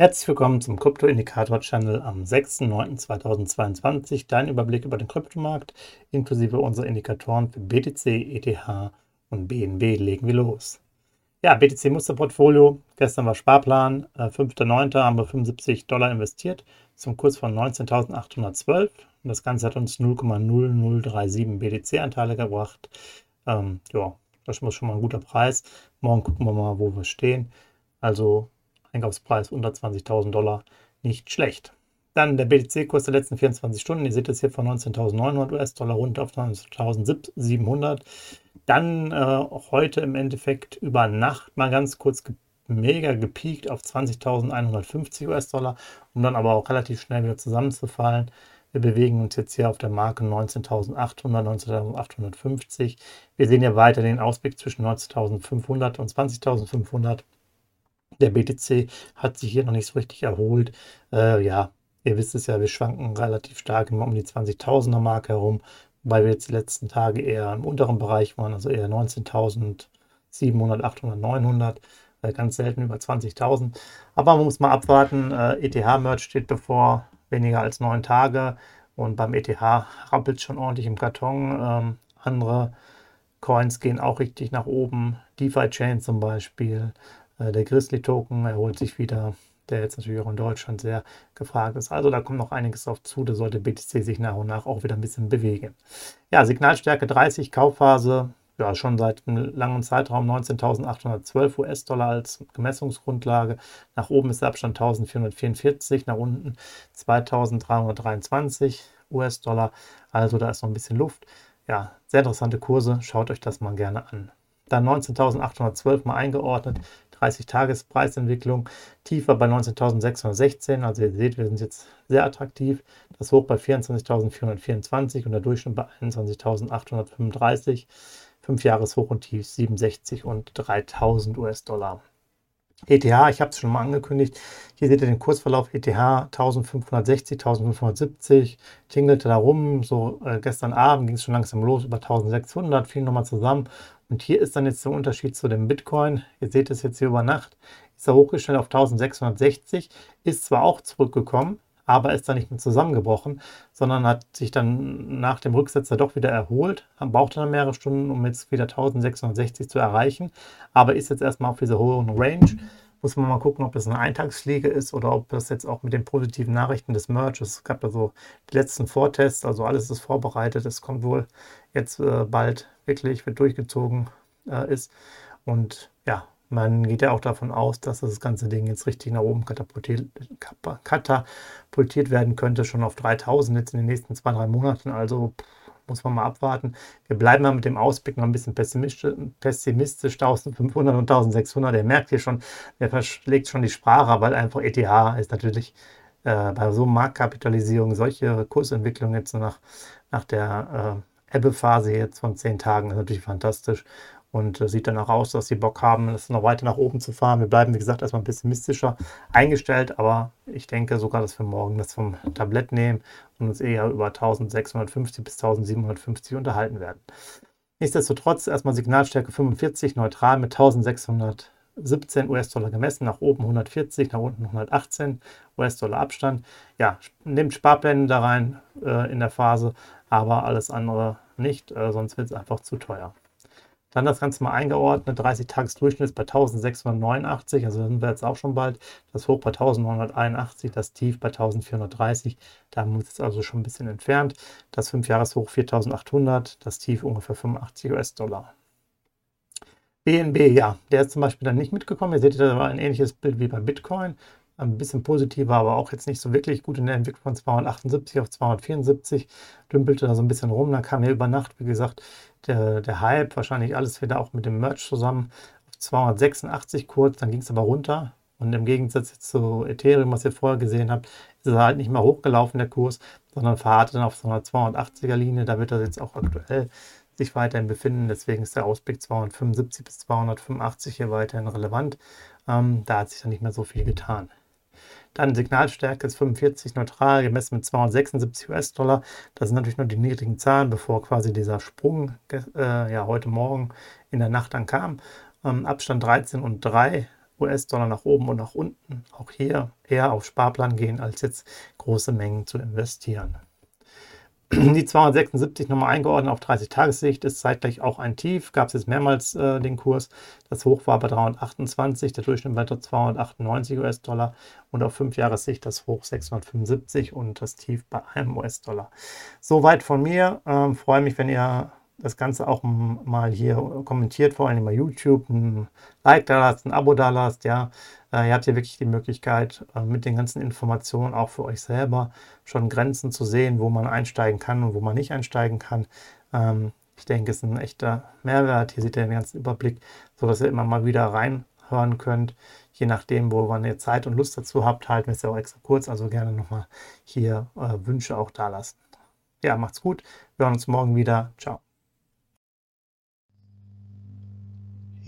Herzlich willkommen zum Krypto-Indikator-Channel am 6.9.2022. Dein Überblick über den Kryptomarkt inklusive unserer Indikatoren für BTC, ETH und BNB legen wir los. Ja, BTC Musterportfolio. Gestern war Sparplan. 5.9. Äh, haben wir 75 Dollar investiert zum Kurs von 19.812. Und das Ganze hat uns 0,0037 BTC-Anteile gebracht. Ähm, ja, das ist schon mal ein guter Preis. Morgen gucken wir mal, wo wir stehen. Also Einkaufspreis unter 20.000 Dollar, nicht schlecht. Dann der BTC-Kurs der letzten 24 Stunden. Ihr seht es hier von 19.900 US-Dollar runter auf 19.700. Dann äh, heute im Endeffekt über Nacht mal ganz kurz ge mega gepiekt auf 20.150 US-Dollar, um dann aber auch relativ schnell wieder zusammenzufallen. Wir bewegen uns jetzt hier auf der Marke 19.800, 19.850. Wir sehen ja weiter den Ausblick zwischen 19.500 und 20.500. Der BTC hat sich hier noch nicht so richtig erholt. Äh, ja, ihr wisst es ja, wir schwanken relativ stark immer um die 20.000er Marke herum, weil wir jetzt die letzten Tage eher im unteren Bereich waren, also eher 19.700, 800, 900 ganz selten über 20.000. Aber man muss mal abwarten. Äh, ETH-Merch steht bevor, weniger als neun Tage. Und beim ETH rappelt schon ordentlich im Karton. Ähm, andere Coins gehen auch richtig nach oben. DeFi-Chain zum Beispiel. Äh, der Grizzly-Token erholt sich wieder, der jetzt natürlich auch in Deutschland sehr gefragt ist. Also da kommt noch einiges auf zu, da sollte BTC sich nach und nach auch wieder ein bisschen bewegen. Ja, Signalstärke 30, Kaufphase, ja, schon seit einem langen Zeitraum 19.812 US-Dollar als Gemessungsgrundlage. Nach oben ist der Abstand 1.444, nach unten 2.323 US-Dollar. Also da ist noch ein bisschen Luft. Ja, sehr interessante Kurse. Schaut euch das mal gerne an. Dann 19.812 mal eingeordnet. 30-Tages-Preisentwicklung tiefer bei 19.616. Also ihr seht, wir sind jetzt sehr attraktiv. Das Hoch bei 24.424 und der Durchschnitt bei 21.835. 5 Jahres Hoch und Tief 67 und 3000 US-Dollar. ETH, ich habe es schon mal angekündigt. Hier seht ihr den Kursverlauf ETH 1560, 1570, tingelte da rum. So äh, gestern Abend ging es schon langsam los über 1600, fiel nochmal zusammen. Und hier ist dann jetzt der Unterschied zu dem Bitcoin. Ihr seht es jetzt hier über Nacht. Ist er hochgestellt auf 1660, ist zwar auch zurückgekommen, aber ist dann nicht mehr zusammengebrochen, sondern hat sich dann nach dem Rücksetzer doch wieder erholt, brauchte dann mehrere Stunden, um jetzt wieder 1660 zu erreichen, aber ist jetzt erstmal auf dieser hohen Range. Muss man mal gucken, ob das eine Eintagsfliege ist oder ob das jetzt auch mit den positiven Nachrichten des Merch, es gab ja so die letzten Vortests, also alles ist vorbereitet, es kommt wohl jetzt äh, bald wirklich, wird durchgezogen äh, ist. Und ja, man geht ja auch davon aus, dass das ganze Ding jetzt richtig nach oben katapultiert, katapultiert werden könnte, schon auf 3000 jetzt in den nächsten zwei, drei Monaten. Also muss man mal abwarten. Wir bleiben mal mit dem Ausblick noch ein bisschen pessimistisch, pessimistisch 1500 und 1600. Der merkt hier schon, der verschlägt schon die Sprache, weil einfach ETH ist natürlich äh, bei so Marktkapitalisierung, solche Kursentwicklungen jetzt nach, nach der äh, Ebbephase jetzt von zehn Tagen ist natürlich fantastisch und äh, sieht dann auch aus, dass sie Bock haben, es noch weiter nach oben zu fahren. Wir bleiben, wie gesagt, erstmal pessimistischer eingestellt, aber ich denke sogar, dass wir morgen das vom Tablett nehmen und uns eher über 1650 bis 1750 unterhalten werden. Nichtsdestotrotz erstmal Signalstärke 45, neutral mit 1617 US-Dollar gemessen, nach oben 140, nach unten 118 US-Dollar Abstand. Ja, nehmt Sparpläne da rein äh, in der Phase, aber alles andere nicht, äh, sonst wird es einfach zu teuer. Dann das Ganze mal eingeordnet, 30-Tages-Durchschnitt bei 1689, also sind wir jetzt auch schon bald. Das Hoch bei 1981, das Tief bei 1430, da haben wir uns jetzt also schon ein bisschen entfernt. Das 5-Jahres-Hoch 4800, das Tief ungefähr 85 US-Dollar. BNB, ja, der ist zum Beispiel dann nicht mitgekommen. Ihr seht, da war ein ähnliches Bild wie bei Bitcoin ein bisschen positiver, aber auch jetzt nicht so wirklich gut in der Entwicklung von 278 auf 274, dümpelte da so ein bisschen rum. Dann kam ja über Nacht, wie gesagt, der, der Hype, wahrscheinlich alles wieder auch mit dem Merch zusammen, auf 286 kurz, dann ging es aber runter. Und im Gegensatz zu Ethereum, was ihr vorher gesehen habt, ist er halt nicht mehr hochgelaufen, der Kurs, sondern verharrte dann auf so einer 280er Linie. Da wird er jetzt auch aktuell sich weiterhin befinden. Deswegen ist der Ausblick 275 bis 285 hier weiterhin relevant. Ähm, da hat sich dann nicht mehr so viel getan. Dann Signalstärke ist 45 neutral, gemessen mit 276 US-Dollar. Das sind natürlich nur die niedrigen Zahlen, bevor quasi dieser Sprung äh, ja, heute Morgen in der Nacht dann kam. Ähm, Abstand 13 und 3 US-Dollar nach oben und nach unten. Auch hier eher auf Sparplan gehen, als jetzt große Mengen zu investieren. Die 276 nochmal eingeordnet auf 30-Tages-Sicht ist zeitgleich auch ein Tief. Gab es jetzt mehrmals äh, den Kurs. Das Hoch war bei 328, der Durchschnitt bei 298 US-Dollar und auf 5 Jahressicht das Hoch 675 und das Tief bei einem US-Dollar. Soweit von mir. Ähm, freue mich, wenn ihr das Ganze auch mal hier kommentiert, vor allem bei YouTube, ein Like da lasst, ein Abo da lasst, ja. Äh, ihr habt hier wirklich die Möglichkeit, äh, mit den ganzen Informationen auch für euch selber schon Grenzen zu sehen, wo man einsteigen kann und wo man nicht einsteigen kann. Ähm, ich denke, es ist ein echter Mehrwert. Hier seht ihr den ganzen Überblick, sodass ihr immer mal wieder reinhören könnt. Je nachdem, wo ihr Zeit und Lust dazu habt, halten wir es ja auch extra kurz. Also gerne nochmal hier äh, Wünsche auch da lassen. Ja, macht's gut. Wir hören uns morgen wieder. Ciao.